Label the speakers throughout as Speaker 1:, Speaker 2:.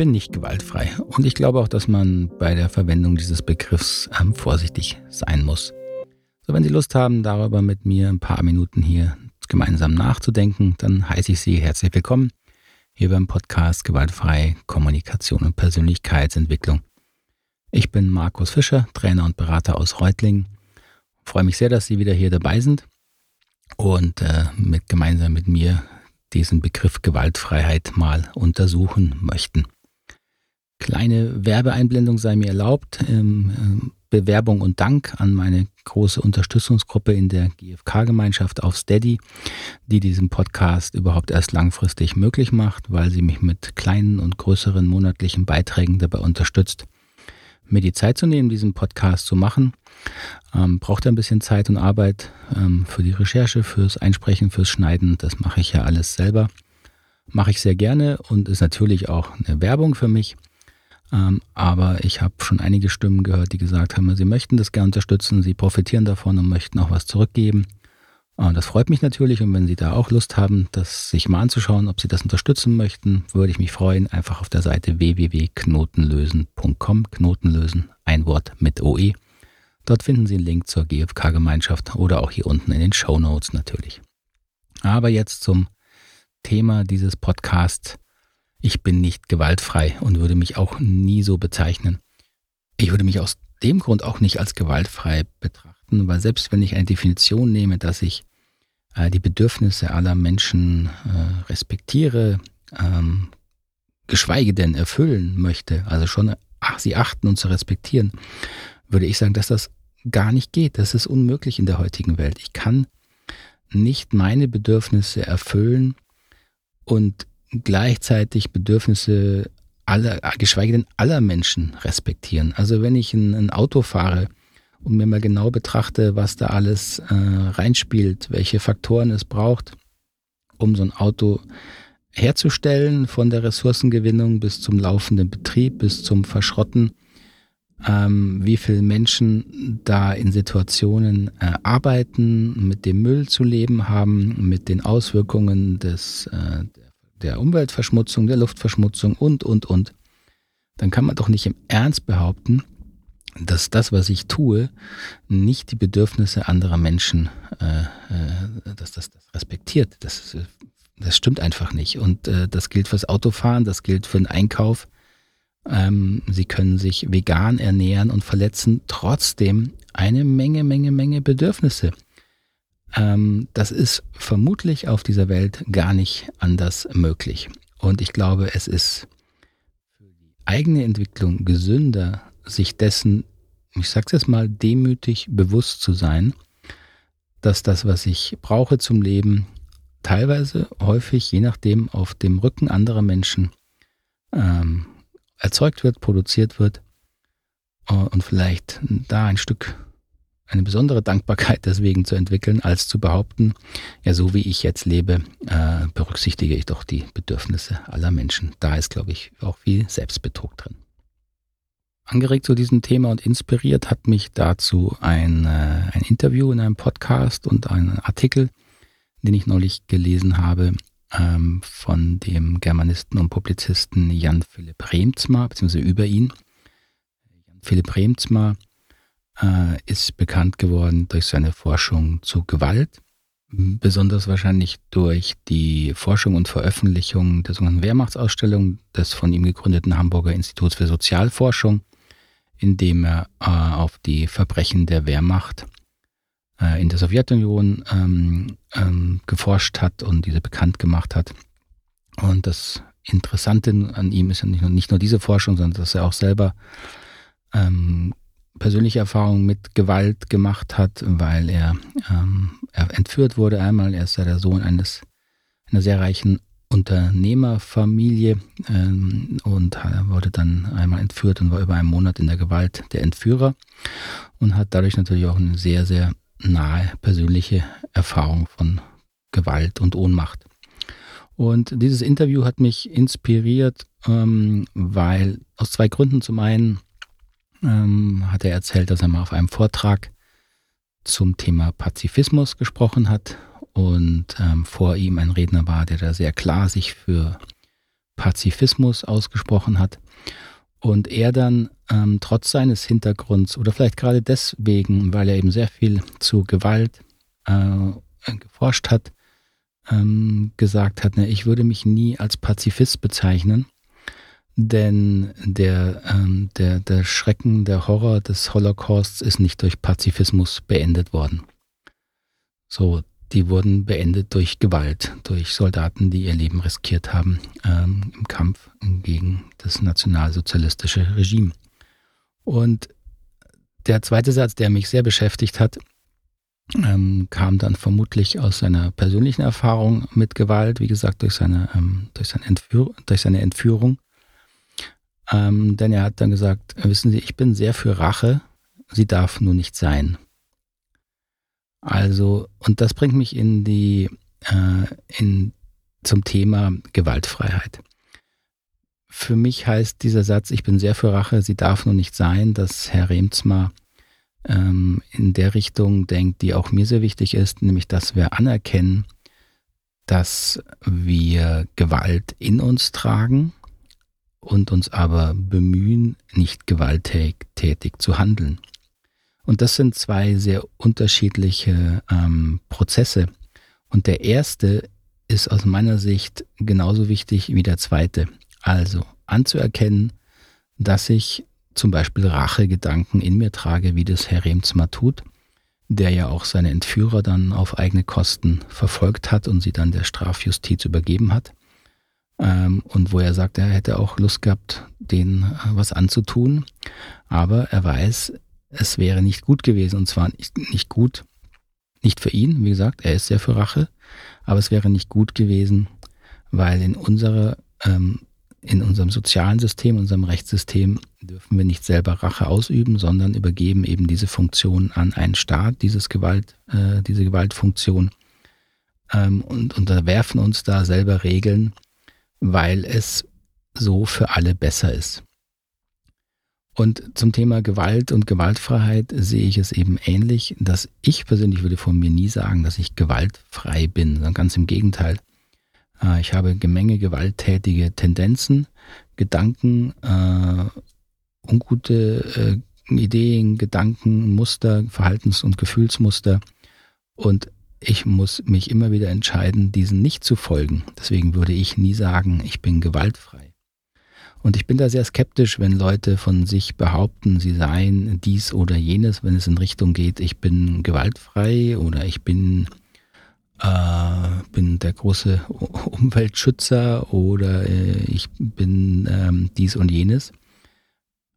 Speaker 1: bin nicht gewaltfrei und ich glaube auch, dass man bei der Verwendung dieses Begriffs ähm, vorsichtig sein muss. So, wenn Sie Lust haben, darüber mit mir ein paar Minuten hier gemeinsam nachzudenken, dann heiße ich Sie herzlich willkommen hier beim Podcast Gewaltfrei Kommunikation und Persönlichkeitsentwicklung. Ich bin Markus Fischer, Trainer und Berater aus Reutlingen. freue mich sehr, dass Sie wieder hier dabei sind und äh, mit, gemeinsam mit mir diesen Begriff Gewaltfreiheit mal untersuchen möchten. Kleine Werbeeinblendung sei mir erlaubt. Ähm, Bewerbung und Dank an meine große Unterstützungsgruppe in der GFK-Gemeinschaft auf Steady, die diesen Podcast überhaupt erst langfristig möglich macht, weil sie mich mit kleinen und größeren monatlichen Beiträgen dabei unterstützt, mir die Zeit zu nehmen, diesen Podcast zu machen. Ähm, braucht ein bisschen Zeit und Arbeit ähm, für die Recherche, fürs Einsprechen, fürs Schneiden. Das mache ich ja alles selber. Mache ich sehr gerne und ist natürlich auch eine Werbung für mich. Ähm, aber ich habe schon einige Stimmen gehört, die gesagt haben, sie möchten das gerne unterstützen, sie profitieren davon und möchten auch was zurückgeben. Und das freut mich natürlich und wenn Sie da auch Lust haben, das sich mal anzuschauen, ob Sie das unterstützen möchten, würde ich mich freuen, einfach auf der Seite www.knotenlösen.com, Knotenlösen, ein Wort mit OE. Dort finden Sie einen Link zur GFK-Gemeinschaft oder auch hier unten in den Show Notes natürlich. Aber jetzt zum Thema dieses Podcasts. Ich bin nicht gewaltfrei und würde mich auch nie so bezeichnen. Ich würde mich aus dem Grund auch nicht als gewaltfrei betrachten, weil selbst wenn ich eine Definition nehme, dass ich äh, die Bedürfnisse aller Menschen äh, respektiere, ähm, geschweige denn erfüllen möchte, also schon ach, sie achten und zu respektieren, würde ich sagen, dass das gar nicht geht. Das ist unmöglich in der heutigen Welt. Ich kann nicht meine Bedürfnisse erfüllen und gleichzeitig Bedürfnisse aller, geschweige denn aller Menschen respektieren. Also wenn ich ein, ein Auto fahre und mir mal genau betrachte, was da alles äh, reinspielt, welche Faktoren es braucht, um so ein Auto herzustellen, von der Ressourcengewinnung bis zum laufenden Betrieb, bis zum Verschrotten, ähm, wie viele Menschen da in Situationen äh, arbeiten, mit dem Müll zu leben haben, mit den Auswirkungen des, äh, der Umweltverschmutzung, der Luftverschmutzung und, und, und, dann kann man doch nicht im Ernst behaupten, dass das, was ich tue, nicht die Bedürfnisse anderer Menschen, äh, äh, dass das, das respektiert. Das, das stimmt einfach nicht. Und äh, das gilt fürs Autofahren, das gilt für den Einkauf. Ähm, sie können sich vegan ernähren und verletzen trotzdem eine Menge, Menge, Menge Bedürfnisse. Ähm, das ist vermutlich auf dieser Welt gar nicht anders möglich. Und ich glaube, es ist für die eigene Entwicklung gesünder, sich dessen, ich sag's jetzt mal, demütig bewusst zu sein, dass das, was ich brauche zum Leben, teilweise häufig, je nachdem, auf dem Rücken anderer Menschen ähm, erzeugt wird, produziert wird äh, und vielleicht da ein Stück eine besondere Dankbarkeit deswegen zu entwickeln, als zu behaupten, ja, so wie ich jetzt lebe, äh, berücksichtige ich doch die Bedürfnisse aller Menschen. Da ist, glaube ich, auch viel Selbstbetrug drin. Angeregt zu diesem Thema und inspiriert hat mich dazu ein, äh, ein Interview in einem Podcast und ein Artikel, den ich neulich gelesen habe, ähm, von dem Germanisten und Publizisten Jan Philipp Remzma, beziehungsweise über ihn. Jan Philipp Remzma äh, ist bekannt geworden durch seine Forschung zu Gewalt, besonders wahrscheinlich durch die Forschung und Veröffentlichung der sogenannten Wehrmachtsausstellung des von ihm gegründeten Hamburger Instituts für Sozialforschung, in dem er äh, auf die Verbrechen der Wehrmacht äh, in der Sowjetunion ähm, ähm, geforscht hat und diese bekannt gemacht hat. Und das Interessante an ihm ist ja nicht nur, nicht nur diese Forschung, sondern dass er auch selber ähm, persönliche Erfahrungen mit Gewalt gemacht hat, weil er, ähm, er entführt wurde einmal. Er ist ja der Sohn eines einer sehr reichen Unternehmerfamilie ähm, und wurde dann einmal entführt und war über einen Monat in der Gewalt der Entführer und hat dadurch natürlich auch eine sehr, sehr nahe persönliche Erfahrung von Gewalt und Ohnmacht. Und dieses Interview hat mich inspiriert, ähm, weil aus zwei Gründen. Zum einen ähm, hat er erzählt, dass er mal auf einem Vortrag zum Thema Pazifismus gesprochen hat und ähm, vor ihm ein Redner war, der da sehr klar sich für Pazifismus ausgesprochen hat. Und er dann ähm, trotz seines Hintergrunds oder vielleicht gerade deswegen, weil er eben sehr viel zu Gewalt äh, geforscht hat, ähm, gesagt hat, ne, ich würde mich nie als Pazifist bezeichnen, denn der, ähm, der, der Schrecken, der Horror des Holocausts ist nicht durch Pazifismus beendet worden. So, die wurden beendet durch Gewalt, durch Soldaten, die ihr Leben riskiert haben ähm, im Kampf gegen das nationalsozialistische Regime. Und der zweite Satz, der mich sehr beschäftigt hat, ähm, kam dann vermutlich aus seiner persönlichen Erfahrung mit Gewalt, wie gesagt, durch seine, ähm, durch seine, Entführ durch seine Entführung. Ähm, denn er hat dann gesagt, wissen Sie, ich bin sehr für Rache, sie darf nur nicht sein. Also, und das bringt mich in die, äh, in, zum Thema Gewaltfreiheit. Für mich heißt dieser Satz, ich bin sehr für Rache, sie darf nur nicht sein, dass Herr Remzma ähm, in der Richtung denkt, die auch mir sehr wichtig ist, nämlich dass wir anerkennen, dass wir Gewalt in uns tragen und uns aber bemühen, nicht gewalttätig zu handeln. Und das sind zwei sehr unterschiedliche ähm, Prozesse. Und der erste ist aus meiner Sicht genauso wichtig wie der zweite. Also anzuerkennen, dass ich zum Beispiel Rachegedanken in mir trage, wie das Herr Remzma tut, der ja auch seine Entführer dann auf eigene Kosten verfolgt hat und sie dann der Strafjustiz übergeben hat. Ähm, und wo er sagt, er hätte auch Lust gehabt, denen äh, was anzutun. Aber er weiß, es wäre nicht gut gewesen. Und zwar nicht, nicht gut, nicht für ihn, wie gesagt, er ist sehr für Rache, aber es wäre nicht gut gewesen, weil in unserer, ähm, in unserem sozialen System, unserem Rechtssystem dürfen wir nicht selber Rache ausüben, sondern übergeben eben diese Funktion an einen Staat, dieses Gewalt, äh, diese Gewaltfunktion ähm, und unterwerfen uns da selber Regeln, weil es so für alle besser ist. Und zum Thema Gewalt und Gewaltfreiheit sehe ich es eben ähnlich, dass ich persönlich würde von mir nie sagen, dass ich gewaltfrei bin, sondern ganz im Gegenteil. Äh, ich habe Gemenge gewalttätige Tendenzen, Gedanken, äh, ungute äh, Ideen, Gedanken, Muster, Verhaltens- und Gefühlsmuster. Und ich muss mich immer wieder entscheiden, diesen nicht zu folgen. Deswegen würde ich nie sagen, ich bin gewaltfrei. Und ich bin da sehr skeptisch, wenn Leute von sich behaupten, sie seien dies oder jenes, wenn es in Richtung geht, ich bin gewaltfrei oder ich bin, äh, bin der große Umweltschützer oder äh, ich bin ähm, dies und jenes.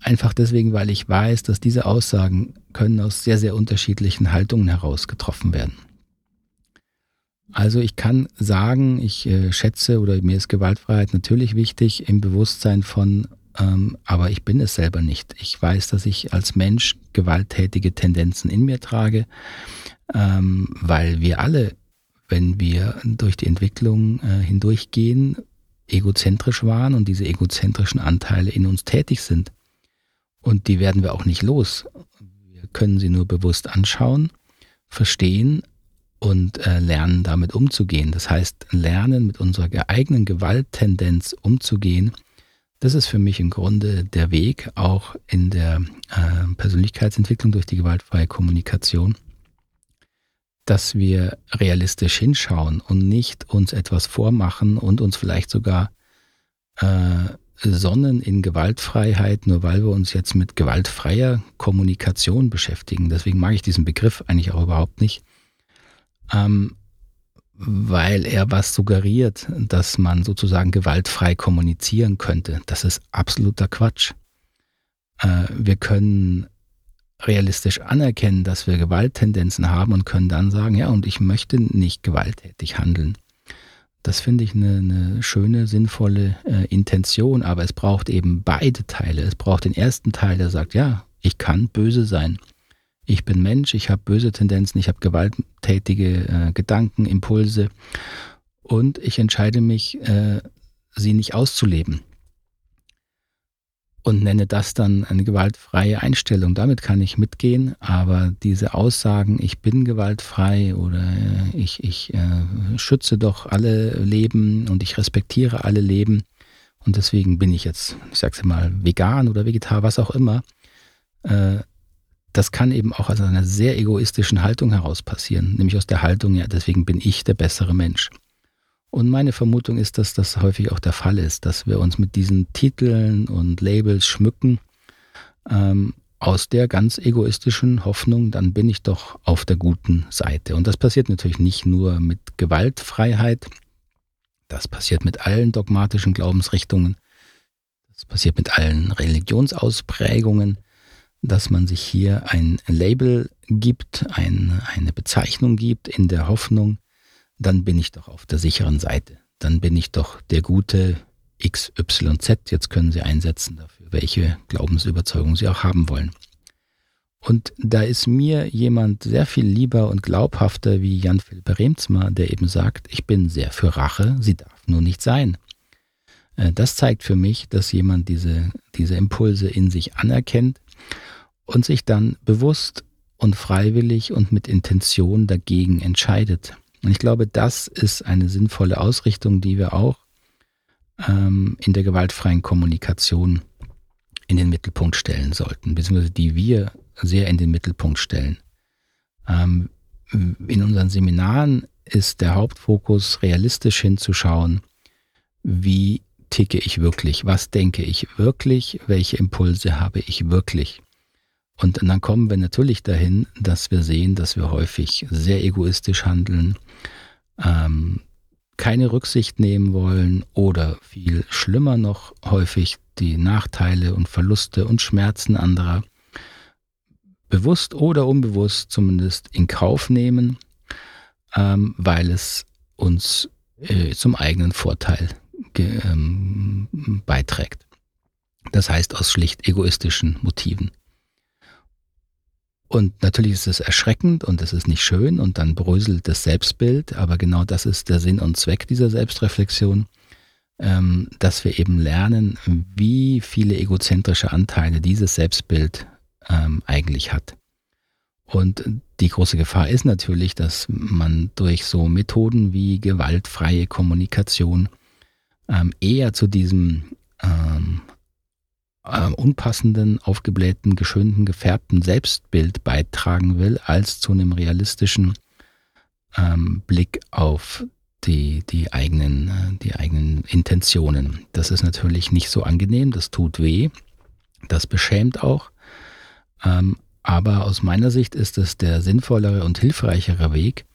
Speaker 1: Einfach deswegen, weil ich weiß, dass diese Aussagen können aus sehr, sehr unterschiedlichen Haltungen heraus getroffen werden. Also ich kann sagen, ich äh, schätze oder mir ist Gewaltfreiheit natürlich wichtig im Bewusstsein von, ähm, aber ich bin es selber nicht. Ich weiß, dass ich als Mensch gewalttätige Tendenzen in mir trage, ähm, weil wir alle, wenn wir durch die Entwicklung äh, hindurchgehen, egozentrisch waren und diese egozentrischen Anteile in uns tätig sind. Und die werden wir auch nicht los. Wir können sie nur bewusst anschauen, verstehen, und äh, lernen damit umzugehen. Das heißt, lernen mit unserer eigenen Gewalttendenz umzugehen, das ist für mich im Grunde der Weg, auch in der äh, Persönlichkeitsentwicklung durch die gewaltfreie Kommunikation, dass wir realistisch hinschauen und nicht uns etwas vormachen und uns vielleicht sogar äh, sonnen in Gewaltfreiheit, nur weil wir uns jetzt mit gewaltfreier Kommunikation beschäftigen. Deswegen mag ich diesen Begriff eigentlich auch überhaupt nicht ähm, weil er was suggeriert, dass man sozusagen gewaltfrei kommunizieren könnte. Das ist absoluter Quatsch. Äh, wir können realistisch anerkennen, dass wir Gewalttendenzen haben und können dann sagen, ja, und ich möchte nicht gewalttätig handeln. Das finde ich eine, eine, schöne, sinnvolle äh, Intention, aber es braucht eben beide Teile. Es braucht den ersten Teil, der sagt, ja, ich kann böse sein ich bin Mensch, ich habe böse Tendenzen, ich habe gewalttätige äh, Gedanken, Impulse und ich entscheide mich, äh, sie nicht auszuleben. Und nenne das dann eine gewaltfreie Einstellung. Damit kann ich mitgehen, aber diese Aussagen, ich bin gewaltfrei oder äh, ich, ich äh, schütze doch alle Leben und ich respektiere alle Leben und deswegen bin ich jetzt, ich sag's mal, vegan oder vegetar, was auch immer. Das kann eben auch aus einer sehr egoistischen Haltung heraus passieren, nämlich aus der Haltung, ja, deswegen bin ich der bessere Mensch. Und meine Vermutung ist, dass das häufig auch der Fall ist, dass wir uns mit diesen Titeln und Labels schmücken, ähm, aus der ganz egoistischen Hoffnung, dann bin ich doch auf der guten Seite. Und das passiert natürlich nicht nur mit Gewaltfreiheit, das passiert mit allen dogmatischen Glaubensrichtungen, das passiert mit allen Religionsausprägungen, dass man sich hier ein Label gibt, ein, eine Bezeichnung gibt in der Hoffnung, dann bin ich doch auf der sicheren Seite. Dann bin ich doch der gute XYZ. Jetzt können Sie einsetzen dafür, welche Glaubensüberzeugung Sie auch haben wollen. Und da ist mir jemand sehr viel lieber und glaubhafter wie Jan-Philipp Remzma, der eben sagt, ich bin sehr für Rache, sie darf nur nicht sein. Äh, das zeigt für mich, dass jemand diese, diese Impulse in sich anerkennt und sich dann bewusst und freiwillig und mit Intention dagegen entscheidet. Und ich glaube, das ist eine sinnvolle Ausrichtung, die wir auch ähm, in der gewaltfreien Kommunikation in den Mittelpunkt stellen sollten, beziehungsweise die wir sehr in den Mittelpunkt stellen. Ähm, in unseren Seminaren ist der Hauptfokus, realistisch hinzuschauen, wie ticke ich wirklich, was denke ich wirklich, welche Impulse habe ich wirklich. Und dann kommen wir natürlich dahin, dass wir sehen, dass wir häufig sehr egoistisch handeln, ähm, keine Rücksicht nehmen wollen oder viel schlimmer noch häufig die Nachteile und Verluste und Schmerzen anderer bewusst oder unbewusst zumindest in Kauf nehmen, ähm, weil es uns äh, zum eigenen Vorteil ähm, beiträgt. Das heißt aus schlicht egoistischen Motiven. Und natürlich ist es erschreckend und es ist nicht schön und dann bröselt das Selbstbild, aber genau das ist der Sinn und Zweck dieser Selbstreflexion, ähm, dass wir eben lernen, wie viele egozentrische Anteile dieses Selbstbild ähm, eigentlich hat. Und die große Gefahr ist natürlich, dass man durch so Methoden wie gewaltfreie Kommunikation ähm, eher zu diesem äh, unpassenden, aufgeblähten, geschönten, gefärbten Selbstbild beitragen will, als zu einem realistischen ähm, Blick auf die, die, eigenen, äh, die eigenen Intentionen. Das ist natürlich nicht so angenehm, das tut weh, das beschämt auch. Ähm, aber aus meiner Sicht ist es der sinnvollere und hilfreichere Weg,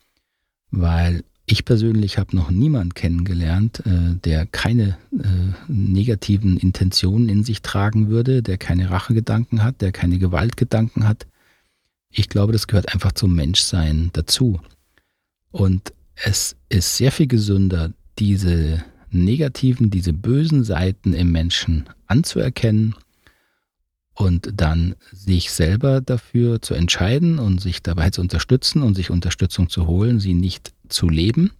Speaker 1: weil ich persönlich habe noch niemanden kennengelernt, äh, der keine äh, negativen Intentionen in sich tragen würde, der keine Rachegedanken hat, der keine Gewaltgedanken hat. Ich glaube, das gehört einfach zum Menschsein dazu. Und es ist sehr viel gesünder, diese negativen, diese bösen Seiten im Menschen anzuerkennen und dann sich selber dafür zu entscheiden und sich dabei zu unterstützen und sich Unterstützung zu holen, sie nicht zu leben,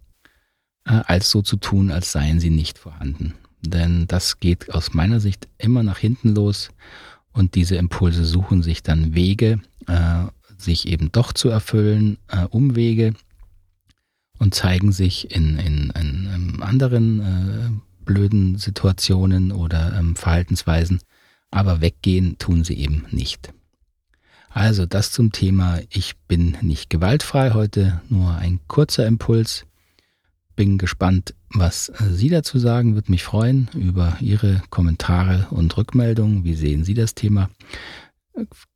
Speaker 1: äh, als so zu tun, als seien sie nicht vorhanden. Denn das geht aus meiner Sicht immer nach hinten los und diese Impulse suchen sich dann Wege, äh, sich eben doch zu erfüllen, äh, Umwege und zeigen sich in, in, in, in anderen blöden Situationen oder ähm, Verhaltensweisen, aber weggehen tun sie eben nicht. Also das zum Thema Ich bin nicht gewaltfrei heute, nur ein kurzer Impuls. Bin gespannt, was Sie dazu sagen, würde mich freuen über Ihre Kommentare und Rückmeldungen. Wie sehen Sie das Thema?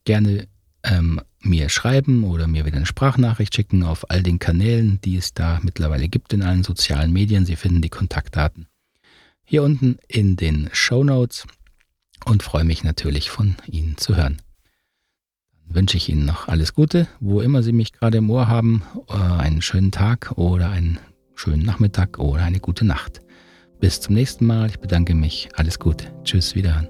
Speaker 1: Gerne ähm, mir schreiben oder mir wieder eine Sprachnachricht schicken auf all den Kanälen, die es da mittlerweile gibt in allen sozialen Medien. Sie finden die Kontaktdaten hier unten in den Show Notes und freue mich natürlich von Ihnen zu hören wünsche ich Ihnen noch alles Gute, wo immer Sie mich gerade im Ohr haben, äh, einen schönen Tag oder einen schönen Nachmittag oder eine gute Nacht. Bis zum nächsten Mal. Ich bedanke mich. Alles Gute. Tschüss, wiederhören.